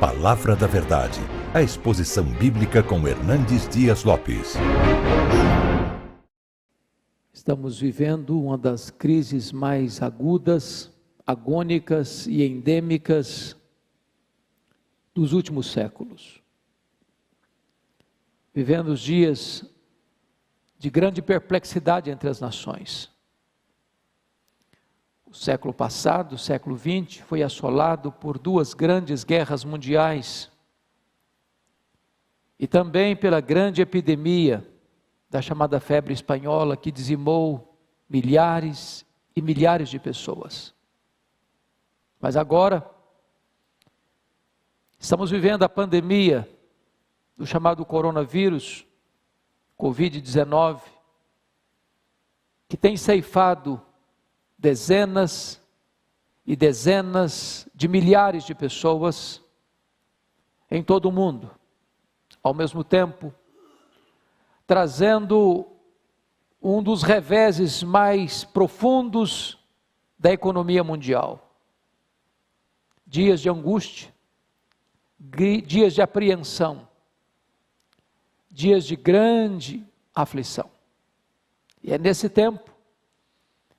Palavra da Verdade, a exposição bíblica com Hernandes Dias Lopes. Estamos vivendo uma das crises mais agudas, agônicas e endêmicas dos últimos séculos. Vivendo os dias de grande perplexidade entre as nações. Século passado, século XX, foi assolado por duas grandes guerras mundiais e também pela grande epidemia da chamada febre espanhola que dizimou milhares e milhares de pessoas. Mas agora, estamos vivendo a pandemia do chamado coronavírus, Covid-19, que tem ceifado dezenas e dezenas de milhares de pessoas em todo o mundo, ao mesmo tempo, trazendo um dos reveses mais profundos da economia mundial. Dias de angústia, dias de apreensão, dias de grande aflição. E é nesse tempo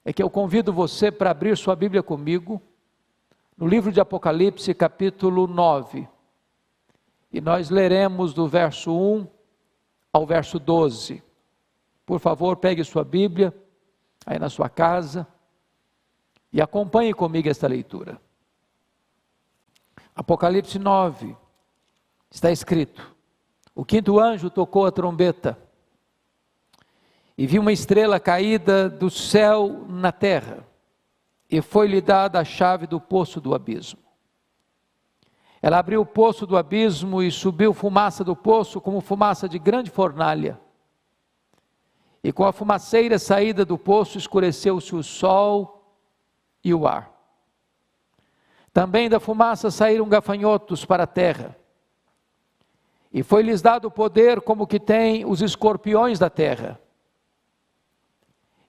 é que eu convido você para abrir sua Bíblia comigo no livro de Apocalipse, capítulo 9. E nós leremos do verso 1 ao verso 12. Por favor, pegue sua Bíblia aí na sua casa e acompanhe comigo esta leitura. Apocalipse 9 está escrito: O quinto anjo tocou a trombeta e vi uma estrela caída do céu na terra, e foi-lhe dada a chave do poço do abismo. Ela abriu o poço do abismo e subiu fumaça do poço como fumaça de grande fornalha. E com a fumaceira saída do poço escureceu-se o sol e o ar. Também da fumaça saíram gafanhotos para a terra. E foi-lhes dado poder como que tem os escorpiões da terra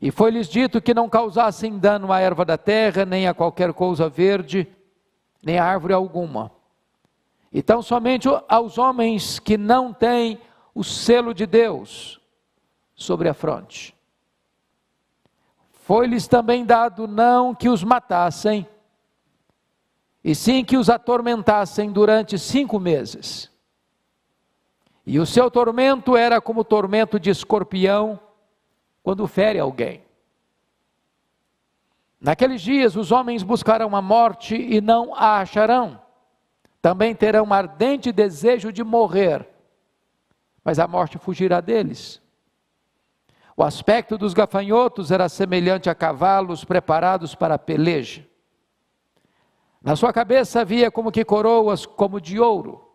e foi-lhes dito que não causassem dano à erva da terra, nem a qualquer coisa verde, nem a árvore alguma. Então, somente aos homens que não têm o selo de Deus sobre a fronte. Foi-lhes também dado não que os matassem, e sim que os atormentassem durante cinco meses. E o seu tormento era como o tormento de escorpião quando fere alguém. Naqueles dias os homens buscarão a morte e não a acharão. Também terão um ardente desejo de morrer, mas a morte fugirá deles. O aspecto dos gafanhotos era semelhante a cavalos preparados para a peleja. Na sua cabeça havia como que coroas como de ouro,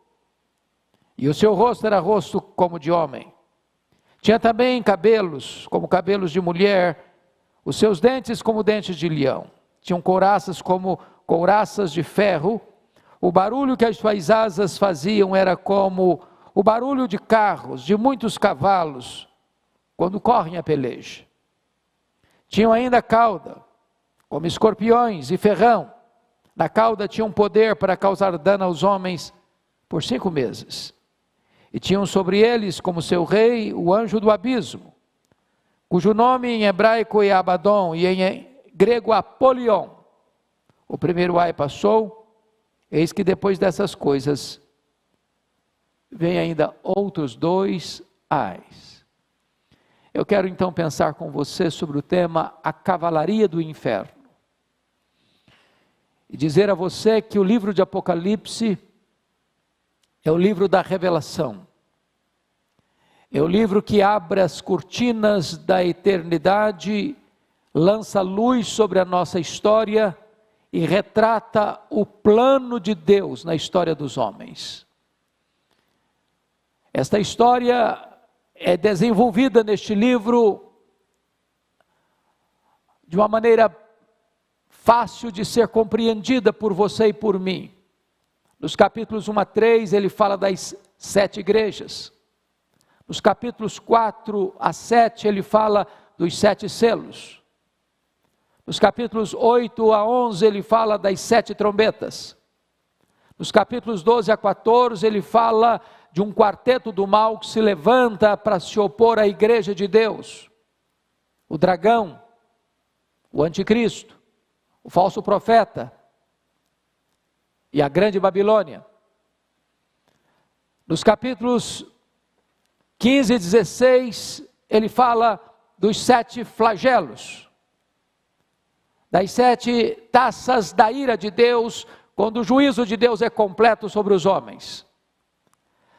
e o seu rosto era rosto como de homem. Tinha também cabelos, como cabelos de mulher, os seus dentes como dentes de leão. Tinham couraças como couraças de ferro. O barulho que as suas asas faziam era como o barulho de carros, de muitos cavalos, quando correm a peleja. Tinham ainda cauda, como escorpiões e ferrão. Na cauda tinham poder para causar dano aos homens por cinco meses. E tinham sobre eles como seu rei o anjo do abismo, cujo nome em hebraico é Abaddon e em grego Apolion. O primeiro ai passou, eis que depois dessas coisas vem ainda outros dois ais. Eu quero então pensar com você sobre o tema a cavalaria do inferno. E dizer a você que o livro de Apocalipse é o livro da revelação. É o livro que abre as cortinas da eternidade, lança luz sobre a nossa história e retrata o plano de Deus na história dos homens. Esta história é desenvolvida neste livro de uma maneira fácil de ser compreendida por você e por mim. Nos capítulos 1 a 3, ele fala das sete igrejas. Nos capítulos 4 a 7, ele fala dos sete selos. Nos capítulos 8 a 11, ele fala das sete trombetas. Nos capítulos 12 a 14, ele fala de um quarteto do mal que se levanta para se opor à igreja de Deus: o dragão, o anticristo, o falso profeta e a grande Babilônia. Nos capítulos 15 e 16, ele fala dos sete flagelos, das sete taças da ira de Deus, quando o juízo de Deus é completo sobre os homens.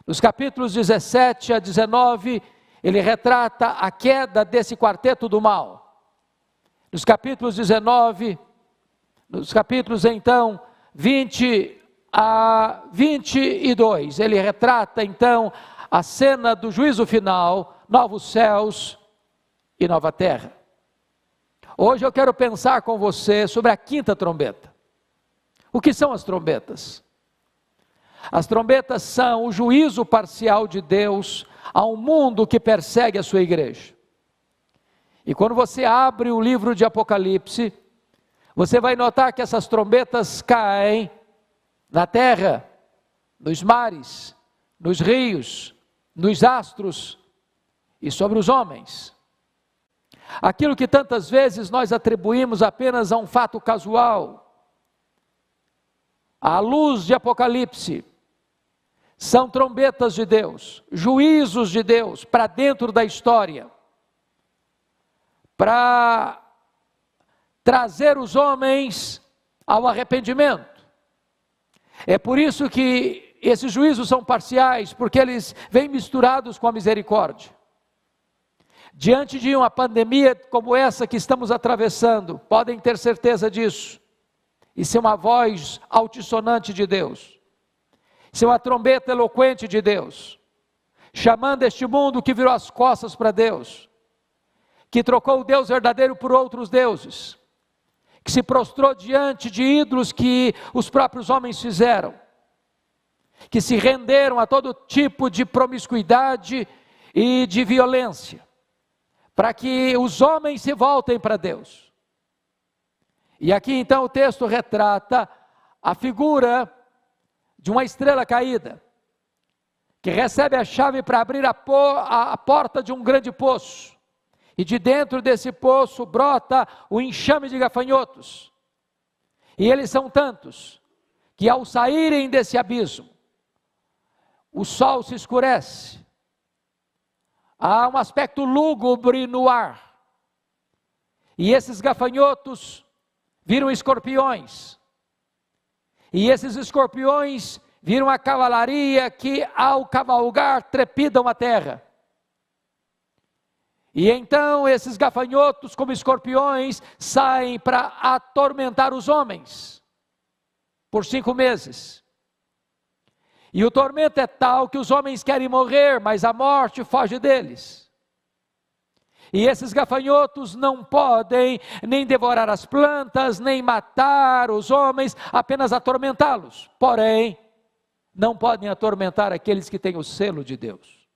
Nos capítulos 17 a 19, ele retrata a queda desse quarteto do mal. Nos capítulos 19, nos capítulos então 20 a 22, ele retrata então a cena do juízo final, novos céus e nova terra. Hoje eu quero pensar com você sobre a quinta trombeta. O que são as trombetas? As trombetas são o juízo parcial de Deus a um mundo que persegue a sua igreja. E quando você abre o livro de Apocalipse, você vai notar que essas trombetas caem na terra, nos mares, nos rios, nos astros e sobre os homens. Aquilo que tantas vezes nós atribuímos apenas a um fato casual, à luz de Apocalipse, são trombetas de Deus, juízos de Deus para dentro da história, para trazer os homens ao arrependimento. É por isso que esses juízos são parciais, porque eles vêm misturados com a misericórdia. Diante de uma pandemia como essa que estamos atravessando, podem ter certeza disso. Isso é uma voz altissonante de Deus. Isso é uma trombeta eloquente de Deus. Chamando este mundo que virou as costas para Deus. Que trocou o Deus verdadeiro por outros deuses. Que se prostrou diante de ídolos que os próprios homens fizeram. Que se renderam a todo tipo de promiscuidade e de violência para que os homens se voltem para Deus. E aqui então o texto retrata a figura de uma estrela caída, que recebe a chave para abrir a, po a porta de um grande poço, e de dentro desse poço brota o enxame de gafanhotos. E eles são tantos que ao saírem desse abismo, o sol se escurece, há um aspecto lúgubre no ar. E esses gafanhotos viram escorpiões. E esses escorpiões viram a cavalaria que, ao cavalgar, trepidam a terra. E então esses gafanhotos, como escorpiões, saem para atormentar os homens por cinco meses. E o tormento é tal que os homens querem morrer, mas a morte foge deles. E esses gafanhotos não podem nem devorar as plantas, nem matar os homens, apenas atormentá-los. Porém, não podem atormentar aqueles que têm o selo de Deus.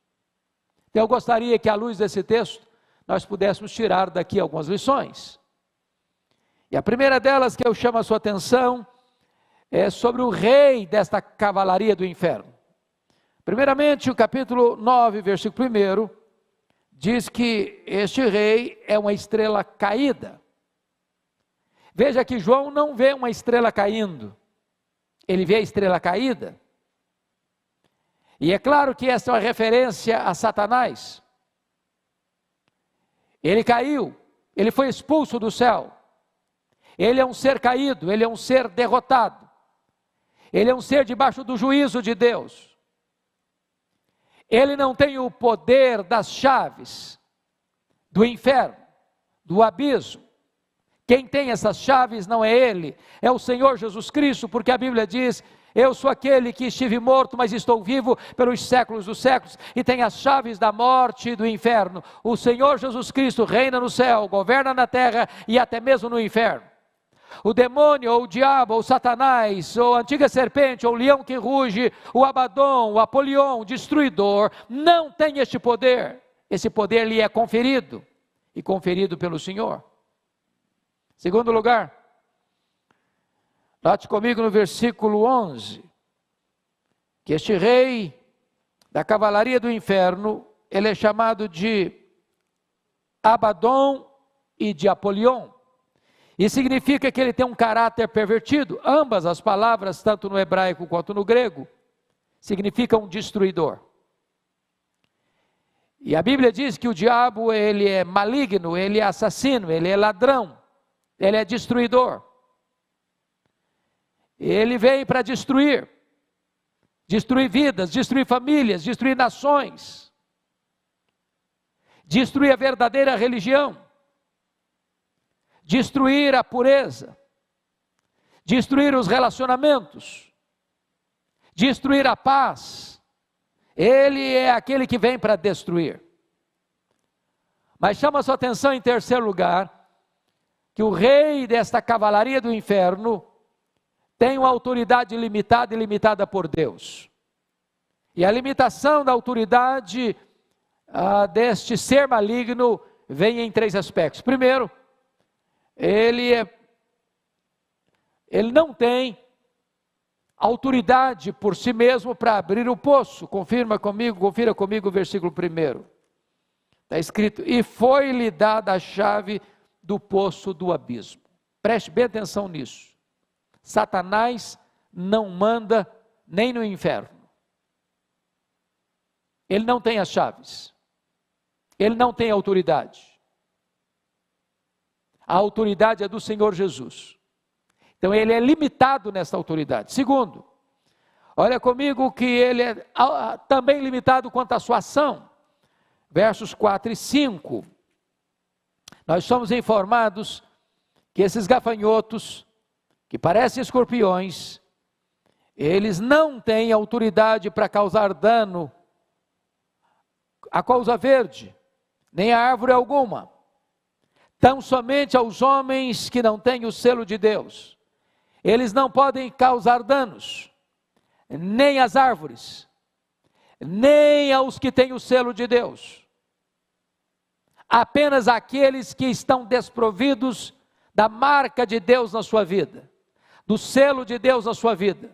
Então, eu gostaria que, à luz desse texto, nós pudéssemos tirar daqui algumas lições. E a primeira delas que eu chamo a sua atenção é sobre o rei desta cavalaria do inferno. Primeiramente, o capítulo 9, versículo 1, diz que este rei é uma estrela caída. Veja que João não vê uma estrela caindo, ele vê a estrela caída. E é claro que essa é uma referência a Satanás. Ele caiu, ele foi expulso do céu. Ele é um ser caído, ele é um ser derrotado. Ele é um ser debaixo do juízo de Deus. Ele não tem o poder das chaves do inferno, do abismo. Quem tem essas chaves não é ele, é o Senhor Jesus Cristo, porque a Bíblia diz: Eu sou aquele que estive morto, mas estou vivo pelos séculos dos séculos, e tem as chaves da morte e do inferno. O Senhor Jesus Cristo reina no céu, governa na terra e até mesmo no inferno. O demônio, ou o diabo, ou Satanás, ou a antiga serpente, ou o leão que ruge, o Abaddon, o Apolion, o destruidor, não tem este poder. Esse poder lhe é conferido, e conferido pelo Senhor. Segundo lugar, note comigo no versículo 11. que este rei da cavalaria do inferno, ele é chamado de Abaddon e de Apolion. E significa que ele tem um caráter pervertido. Ambas as palavras, tanto no hebraico quanto no grego, significam destruidor. E a Bíblia diz que o diabo, ele é maligno, ele é assassino, ele é ladrão, ele é destruidor. Ele vem para destruir. Destruir vidas, destruir famílias, destruir nações. Destruir a verdadeira religião destruir a pureza, destruir os relacionamentos, destruir a paz. Ele é aquele que vem para destruir. Mas chama sua atenção em terceiro lugar, que o rei desta cavalaria do inferno uma autoridade limitada e limitada por Deus. E a limitação da autoridade ah, deste ser maligno vem em três aspectos. Primeiro, ele, é, ele não tem autoridade por si mesmo para abrir o poço. Confirma comigo, confira comigo o versículo primeiro. Está escrito: E foi-lhe dada a chave do poço do abismo. Preste bem atenção nisso. Satanás não manda nem no inferno. Ele não tem as chaves. Ele não tem autoridade. A autoridade é do Senhor Jesus. Então ele é limitado nessa autoridade. Segundo, olha comigo que ele é também limitado quanto à sua ação. Versos 4 e 5. Nós somos informados que esses gafanhotos, que parecem escorpiões, eles não têm autoridade para causar dano à causa verde, nem a árvore alguma tão somente aos homens que não têm o selo de Deus. Eles não podem causar danos, nem às árvores, nem aos que têm o selo de Deus. Apenas aqueles que estão desprovidos da marca de Deus na sua vida, do selo de Deus na sua vida.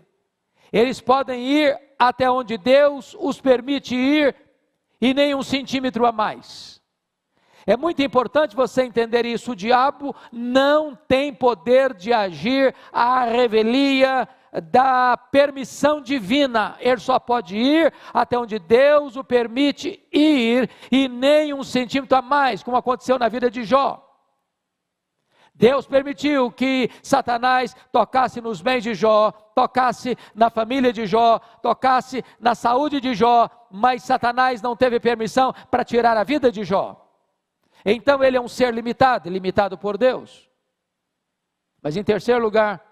Eles podem ir até onde Deus os permite ir e nem um centímetro a mais. É muito importante você entender isso. O diabo não tem poder de agir à revelia da permissão divina. Ele só pode ir até onde Deus o permite ir e nem um centímetro a mais, como aconteceu na vida de Jó. Deus permitiu que Satanás tocasse nos bens de Jó, tocasse na família de Jó, tocasse na saúde de Jó, mas Satanás não teve permissão para tirar a vida de Jó. Então ele é um ser limitado, limitado por Deus. Mas em terceiro lugar,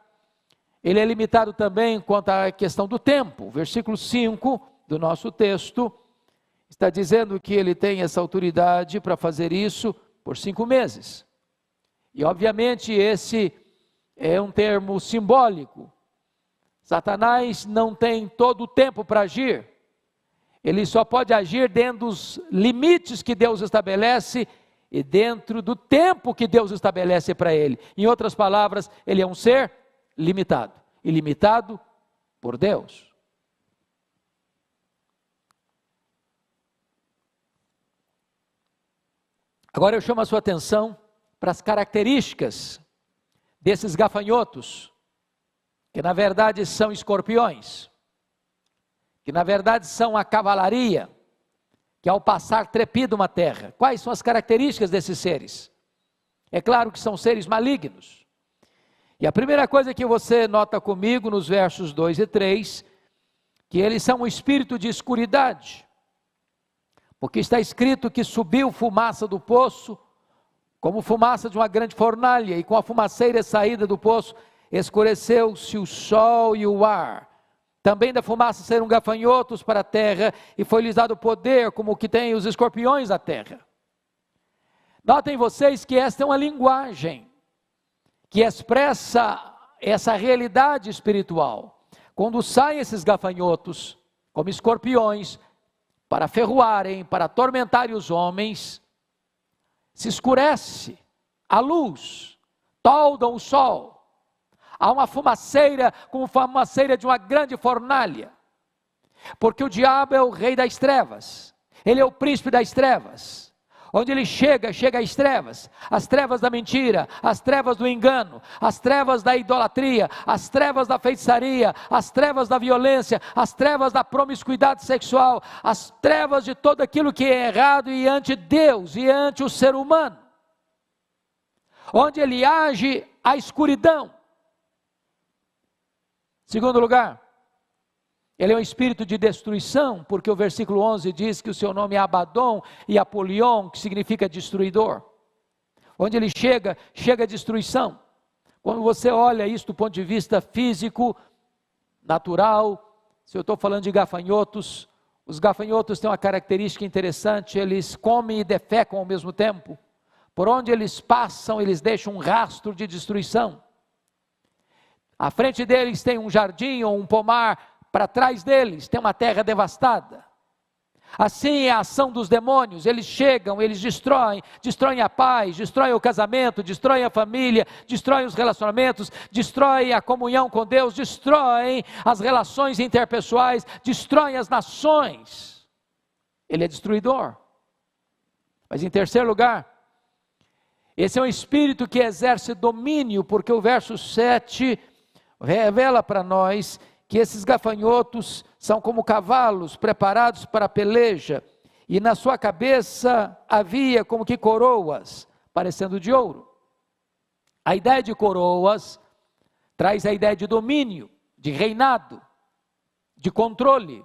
ele é limitado também quanto à questão do tempo. Versículo 5 do nosso texto está dizendo que ele tem essa autoridade para fazer isso por cinco meses. E obviamente esse é um termo simbólico. Satanás não tem todo o tempo para agir. Ele só pode agir dentro dos limites que Deus estabelece e dentro do tempo que Deus estabelece para ele. Em outras palavras, ele é um ser limitado e limitado por Deus. Agora eu chamo a sua atenção para as características desses gafanhotos, que na verdade são escorpiões, que na verdade são a cavalaria que ao passar trepida uma terra. Quais são as características desses seres? É claro que são seres malignos. E a primeira coisa que você nota comigo nos versos 2 e 3, que eles são um espírito de escuridade. Porque está escrito que subiu fumaça do poço, como fumaça de uma grande fornalha, e com a fumaceira saída do poço, escureceu-se o sol e o ar. Também da fumaça serão gafanhotos para a terra, e foi-lhes dado poder como o que tem os escorpiões da terra. Notem vocês que esta é uma linguagem que expressa essa realidade espiritual. Quando saem esses gafanhotos, como escorpiões, para ferroarem, para atormentarem os homens, se escurece a luz, toldam o sol, há uma fumaceira como fumaceira de uma grande fornalha. Porque o diabo é o rei das trevas, ele é o príncipe das trevas. Onde ele chega, chega às trevas, as trevas da mentira, as trevas do engano, as trevas da idolatria, as trevas da feitiçaria, as trevas da violência, as trevas da promiscuidade sexual, as trevas de tudo aquilo que é errado e ante Deus e ante o ser humano. Onde ele age a escuridão. Segundo lugar, ele é um espírito de destruição, porque o versículo 11 diz que o seu nome é Abaddon e Apolion, que significa destruidor. Onde ele chega, chega a destruição. Quando você olha isso do ponto de vista físico, natural, se eu estou falando de gafanhotos, os gafanhotos têm uma característica interessante, eles comem e defecam ao mesmo tempo. Por onde eles passam, eles deixam um rastro de destruição. À frente deles tem um jardim ou um pomar para trás deles tem uma terra devastada. Assim é a ação dos demônios, eles chegam, eles destroem, destroem a paz, destroem o casamento, destroem a família, destroem os relacionamentos, destroem a comunhão com Deus, destroem as relações interpessoais, destroem as nações. Ele é destruidor. Mas em terceiro lugar, esse é um espírito que exerce domínio, porque o verso 7 revela para nós que esses gafanhotos são como cavalos preparados para a peleja, e na sua cabeça havia como que coroas, parecendo de ouro. A ideia de coroas traz a ideia de domínio, de reinado, de controle.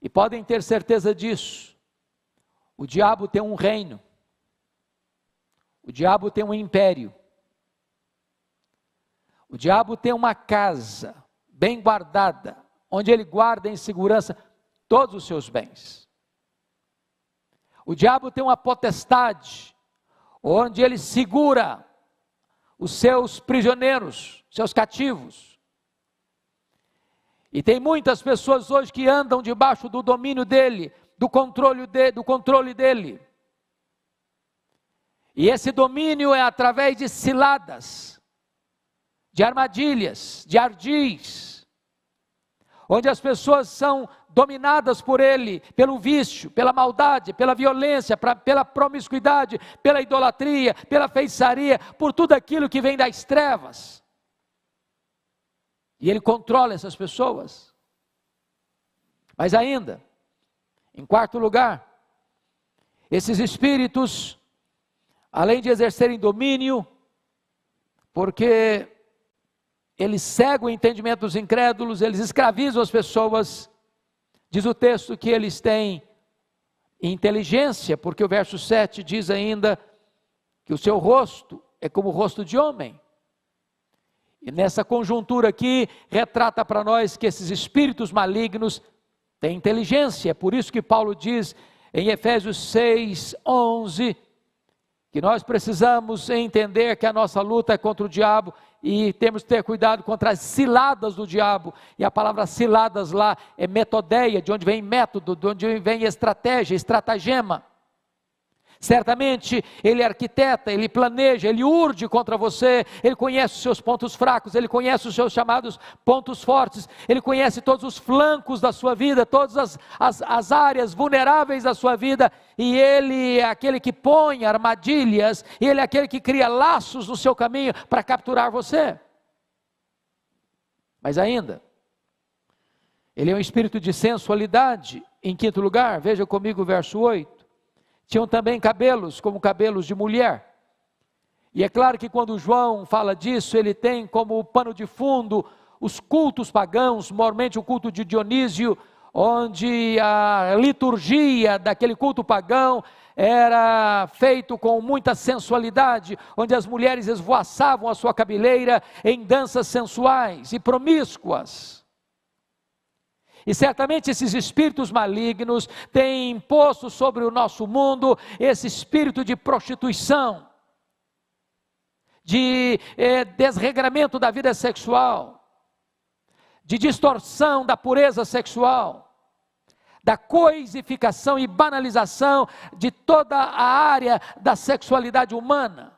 E podem ter certeza disso. O diabo tem um reino. O diabo tem um império. O diabo tem uma casa bem guardada, onde ele guarda em segurança todos os seus bens. O diabo tem uma potestade, onde ele segura os seus prisioneiros, seus cativos. E tem muitas pessoas hoje que andam debaixo do domínio dele, do controle, de, do controle dele. E esse domínio é através de ciladas de armadilhas, de ardis, onde as pessoas são dominadas por ele, pelo vício, pela maldade, pela violência, pra, pela promiscuidade, pela idolatria, pela feitiçaria, por tudo aquilo que vem das trevas. E ele controla essas pessoas. Mas ainda, em quarto lugar, esses espíritos, além de exercerem domínio, porque eles cegam o entendimento dos incrédulos, eles escravizam as pessoas. Diz o texto que eles têm inteligência, porque o verso 7 diz ainda que o seu rosto é como o rosto de homem. E nessa conjuntura aqui, retrata para nós que esses espíritos malignos têm inteligência. É por isso que Paulo diz em Efésios 6, 11, que nós precisamos entender que a nossa luta é contra o diabo e temos que ter cuidado contra as ciladas do diabo. E a palavra ciladas lá é metodeia, de onde vem método, de onde vem estratégia, estratagema. Certamente ele arquiteta, ele planeja, ele urde contra você, ele conhece os seus pontos fracos, ele conhece os seus chamados pontos fortes, ele conhece todos os flancos da sua vida, todas as, as, as áreas vulneráveis da sua vida, e ele é aquele que põe armadilhas, e ele é aquele que cria laços no seu caminho para capturar você. Mas ainda, ele é um espírito de sensualidade, em quinto lugar, veja comigo o verso 8 tinham também cabelos, como cabelos de mulher. E é claro que quando João fala disso, ele tem como pano de fundo os cultos pagãos, mormente o culto de Dionísio, onde a liturgia daquele culto pagão era feito com muita sensualidade, onde as mulheres esvoaçavam a sua cabeleira em danças sensuais e promíscuas. E certamente esses espíritos malignos têm imposto sobre o nosso mundo esse espírito de prostituição, de eh, desregramento da vida sexual, de distorção da pureza sexual, da coisificação e banalização de toda a área da sexualidade humana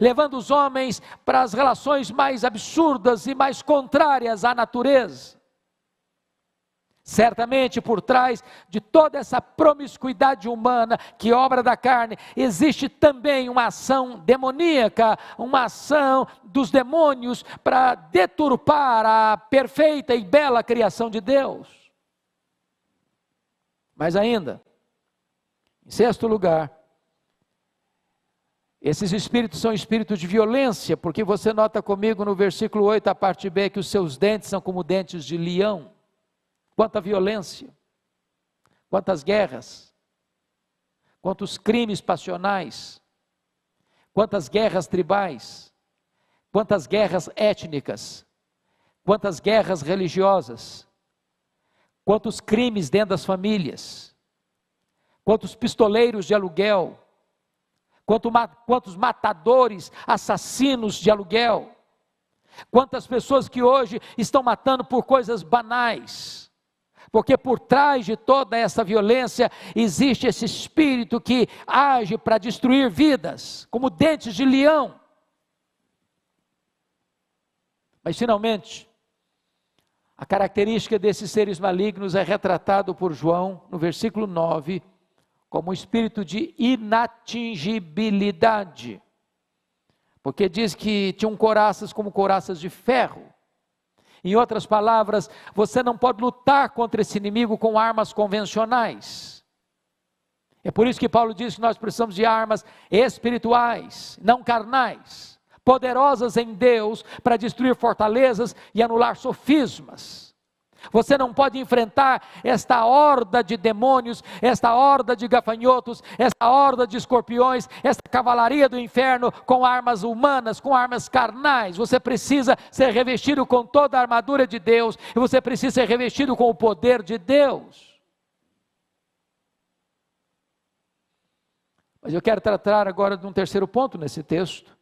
levando os homens para as relações mais absurdas e mais contrárias à natureza. Certamente por trás de toda essa promiscuidade humana que obra da carne, existe também uma ação demoníaca, uma ação dos demônios para deturpar a perfeita e bela criação de Deus. Mas ainda, em sexto lugar, esses espíritos são espíritos de violência, porque você nota comigo no versículo 8, a parte B, que os seus dentes são como dentes de leão quanta violência, quantas guerras, quantos crimes passionais, quantas guerras tribais, quantas guerras étnicas, quantas guerras religiosas, quantos crimes dentro das famílias, quantos pistoleiros de aluguel, quantos matadores, assassinos de aluguel, quantas pessoas que hoje estão matando por coisas banais porque por trás de toda essa violência existe esse espírito que age para destruir vidas, como dentes de leão. Mas finalmente, a característica desses seres malignos é retratado por João no versículo 9 como um espírito de inatingibilidade. Porque diz que tinham coraças como coraças de ferro em outras palavras, você não pode lutar contra esse inimigo com armas convencionais. É por isso que Paulo diz que nós precisamos de armas espirituais, não carnais, poderosas em Deus para destruir fortalezas e anular sofismas. Você não pode enfrentar esta horda de demônios, esta horda de gafanhotos, esta horda de escorpiões, esta cavalaria do inferno com armas humanas, com armas carnais. Você precisa ser revestido com toda a armadura de Deus e você precisa ser revestido com o poder de Deus. Mas eu quero tratar agora de um terceiro ponto nesse texto.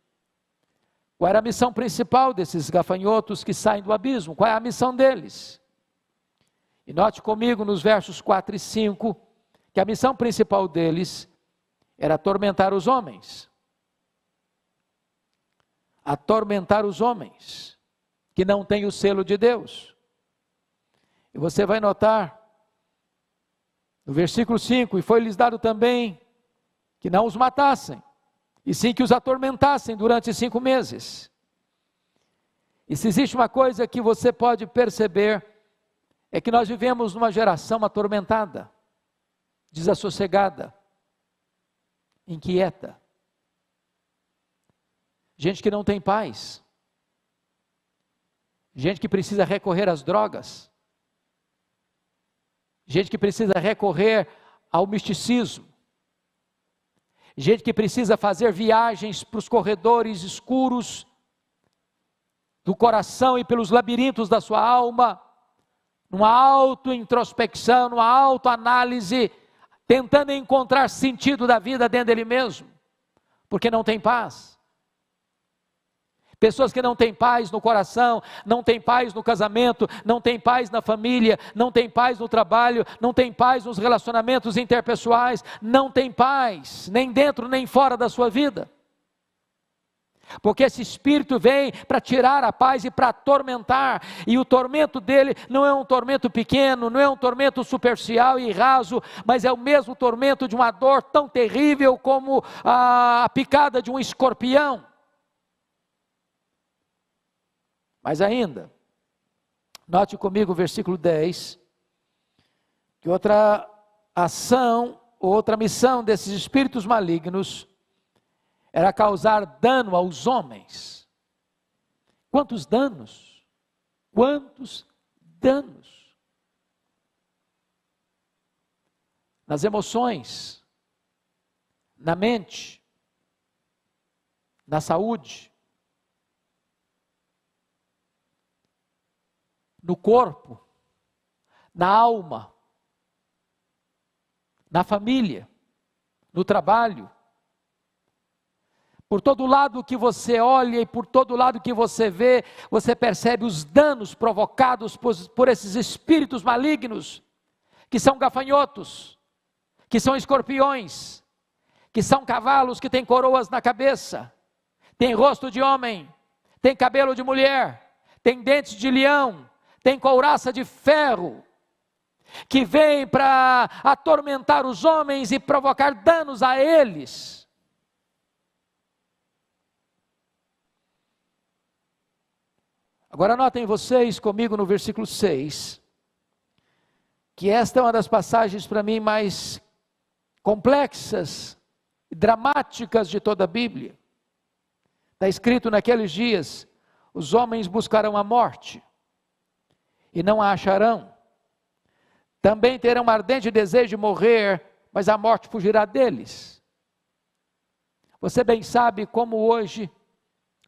Qual era a missão principal desses gafanhotos que saem do abismo? Qual é a missão deles? E note comigo nos versos 4 e 5 que a missão principal deles era atormentar os homens. Atormentar os homens que não têm o selo de Deus. E você vai notar no versículo 5: E foi-lhes dado também que não os matassem, e sim que os atormentassem durante cinco meses. E se existe uma coisa que você pode perceber, é que nós vivemos numa geração atormentada, desassossegada, inquieta. Gente que não tem paz. Gente que precisa recorrer às drogas. Gente que precisa recorrer ao misticismo. Gente que precisa fazer viagens para os corredores escuros do coração e pelos labirintos da sua alma numa auto-introspecção, numa autoanálise, tentando encontrar sentido da vida dentro dele mesmo, porque não tem paz. Pessoas que não têm paz no coração, não têm paz no casamento, não têm paz na família, não têm paz no trabalho, não têm paz nos relacionamentos interpessoais, não têm paz, nem dentro nem fora da sua vida. Porque esse espírito vem para tirar a paz e para atormentar, e o tormento dele não é um tormento pequeno, não é um tormento superficial e raso, mas é o mesmo tormento de uma dor tão terrível como a picada de um escorpião. Mas ainda, note comigo o versículo 10, que outra ação, outra missão desses espíritos malignos era causar dano aos homens. Quantos danos? Quantos danos? Nas emoções, na mente, na saúde, no corpo, na alma, na família, no trabalho, por todo lado que você olha e por todo lado que você vê, você percebe os danos provocados por, por esses espíritos malignos, que são gafanhotos, que são escorpiões, que são cavalos que têm coroas na cabeça, têm rosto de homem, têm cabelo de mulher, têm dentes de leão, têm couraça de ferro, que vem para atormentar os homens e provocar danos a eles. Agora notem vocês comigo no versículo 6, que esta é uma das passagens para mim mais complexas e dramáticas de toda a Bíblia. Está escrito naqueles dias: os homens buscarão a morte e não a acharão. Também terão um ardente desejo de morrer, mas a morte fugirá deles. Você bem sabe como hoje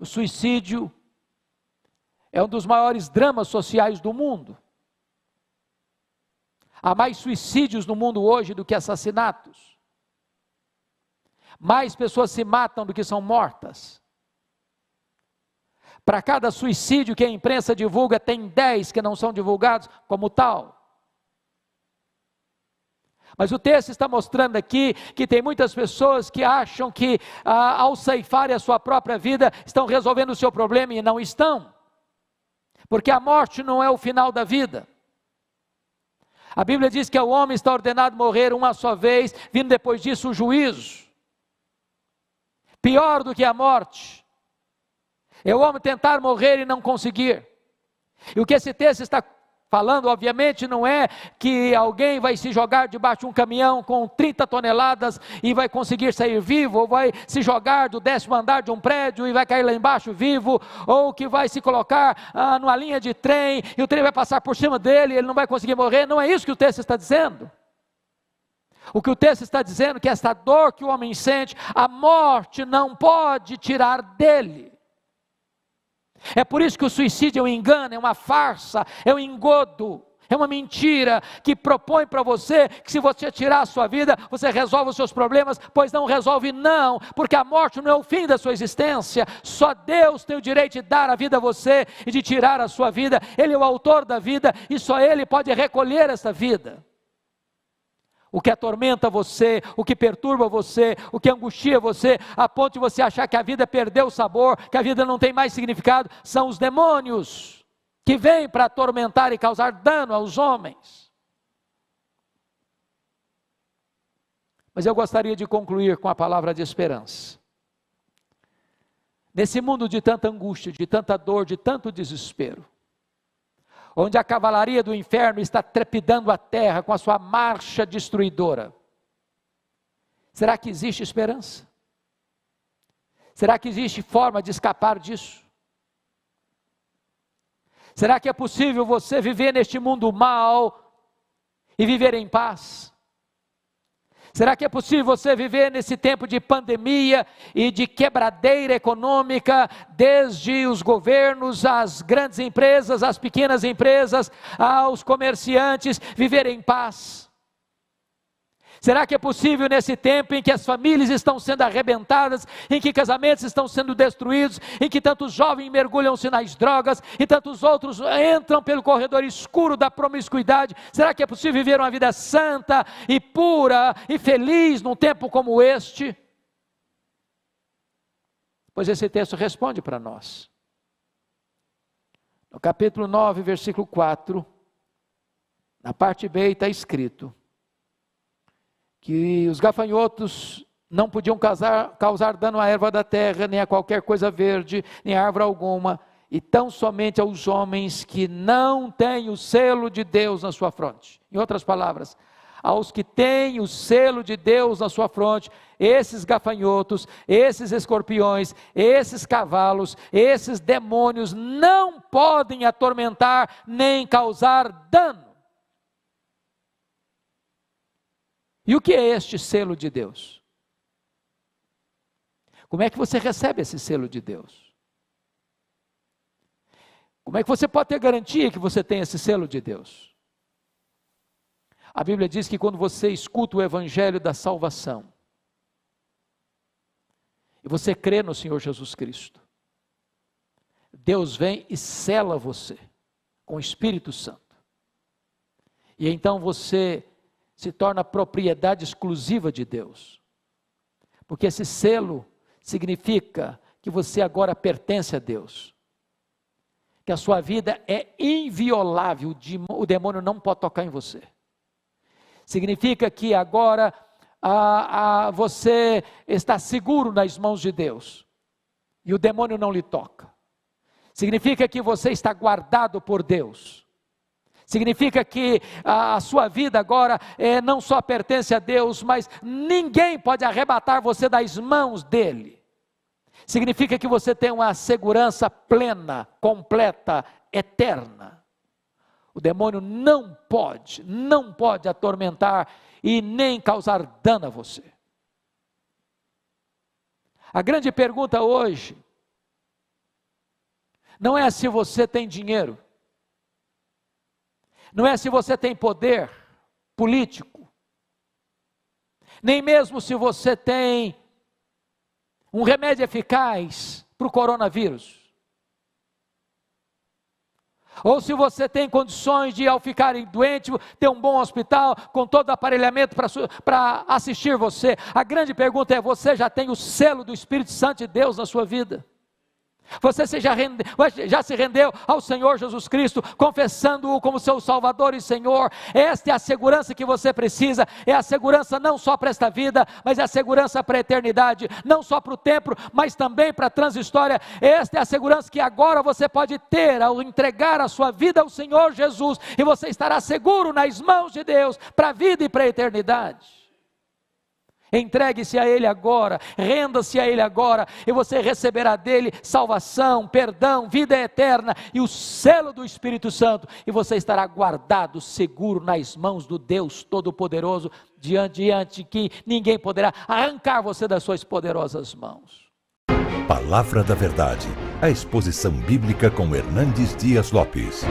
o suicídio é um dos maiores dramas sociais do mundo. Há mais suicídios no mundo hoje do que assassinatos. Mais pessoas se matam do que são mortas. Para cada suicídio que a imprensa divulga, tem 10 que não são divulgados como tal. Mas o texto está mostrando aqui que tem muitas pessoas que acham que ah, ao ceifarem a sua própria vida estão resolvendo o seu problema e não estão. Porque a morte não é o final da vida. A Bíblia diz que o homem está ordenado morrer uma só vez, vindo depois disso o juízo. Pior do que a morte é o homem tentar morrer e não conseguir. E o que esse texto está falando, obviamente, não é que alguém vai se jogar debaixo de um caminhão com 30 toneladas e vai conseguir sair vivo, ou vai se jogar do décimo andar de um prédio e vai cair lá embaixo vivo, ou que vai se colocar ah, numa linha de trem e o trem vai passar por cima dele e ele não vai conseguir morrer. Não é isso que o texto está dizendo. O que o texto está dizendo é que esta dor que o homem sente, a morte não pode tirar dele. É por isso que o suicídio é um engano, é uma farsa, é um engodo, é uma mentira que propõe para você que se você tirar a sua vida, você resolve os seus problemas, pois não resolve, não, porque a morte não é o fim da sua existência, só Deus tem o direito de dar a vida a você e de tirar a sua vida, Ele é o autor da vida e só Ele pode recolher essa vida o que atormenta você, o que perturba você, o que angustia você, a ponto de você achar que a vida perdeu o sabor, que a vida não tem mais significado, são os demônios que vêm para atormentar e causar dano aos homens. Mas eu gostaria de concluir com a palavra de esperança. Nesse mundo de tanta angústia, de tanta dor, de tanto desespero, onde a cavalaria do inferno está trepidando a terra com a sua marcha destruidora. Será que existe esperança? Será que existe forma de escapar disso? Será que é possível você viver neste mundo mal e viver em paz? Será que é possível você viver nesse tempo de pandemia e de quebradeira econômica, desde os governos, as grandes empresas, as pequenas empresas, aos comerciantes, viver em paz? Será que é possível nesse tempo em que as famílias estão sendo arrebentadas, em que casamentos estão sendo destruídos, em que tantos jovens mergulham-se nas drogas e tantos outros entram pelo corredor escuro da promiscuidade? Será que é possível viver uma vida santa e pura e feliz num tempo como este? Pois esse texto responde para nós. No capítulo 9, versículo 4, na parte B está escrito: que os gafanhotos não podiam causar, causar dano à erva da terra, nem a qualquer coisa verde, nem a árvore alguma, e tão somente aos homens que não têm o selo de Deus na sua fronte. Em outras palavras, aos que têm o selo de Deus na sua fronte, esses gafanhotos, esses escorpiões, esses cavalos, esses demônios não podem atormentar nem causar dano. E o que é este selo de Deus? Como é que você recebe esse selo de Deus? Como é que você pode ter garantia que você tem esse selo de Deus? A Bíblia diz que quando você escuta o evangelho da salvação, e você crê no Senhor Jesus Cristo, Deus vem e sela você com o Espírito Santo. E então você se torna propriedade exclusiva de Deus. Porque esse selo significa que você agora pertence a Deus. Que a sua vida é inviolável, o demônio não pode tocar em você. significa que agora ah, ah, você está seguro nas mãos de Deus e o demônio não lhe toca. Significa que você está guardado por Deus. Significa que a sua vida agora é, não só pertence a Deus, mas ninguém pode arrebatar você das mãos dele. Significa que você tem uma segurança plena, completa, eterna. O demônio não pode, não pode atormentar e nem causar dano a você. A grande pergunta hoje não é se você tem dinheiro, não é se você tem poder político, nem mesmo se você tem um remédio eficaz para o coronavírus. Ou se você tem condições de, ao ficar doente, ter um bom hospital com todo o aparelhamento para assistir você. A grande pergunta é: você já tem o selo do Espírito Santo de Deus na sua vida? Você já, rende, já, se rendeu ao Senhor Jesus Cristo, confessando-o como seu Salvador e Senhor. Esta é a segurança que você precisa. É a segurança não só para esta vida, mas é a segurança para a eternidade. Não só para o tempo, mas também para a transhistória. Esta é a segurança que agora você pode ter ao entregar a sua vida ao Senhor Jesus. E você estará seguro nas mãos de Deus para a vida e para a eternidade. Entregue-se a Ele agora, renda-se a Ele agora, e você receberá dele salvação, perdão, vida eterna e o selo do Espírito Santo, e você estará guardado, seguro nas mãos do Deus Todo-Poderoso, diante, diante que ninguém poderá arrancar você das suas poderosas mãos. Palavra da Verdade, a exposição bíblica com Hernandes Dias Lopes.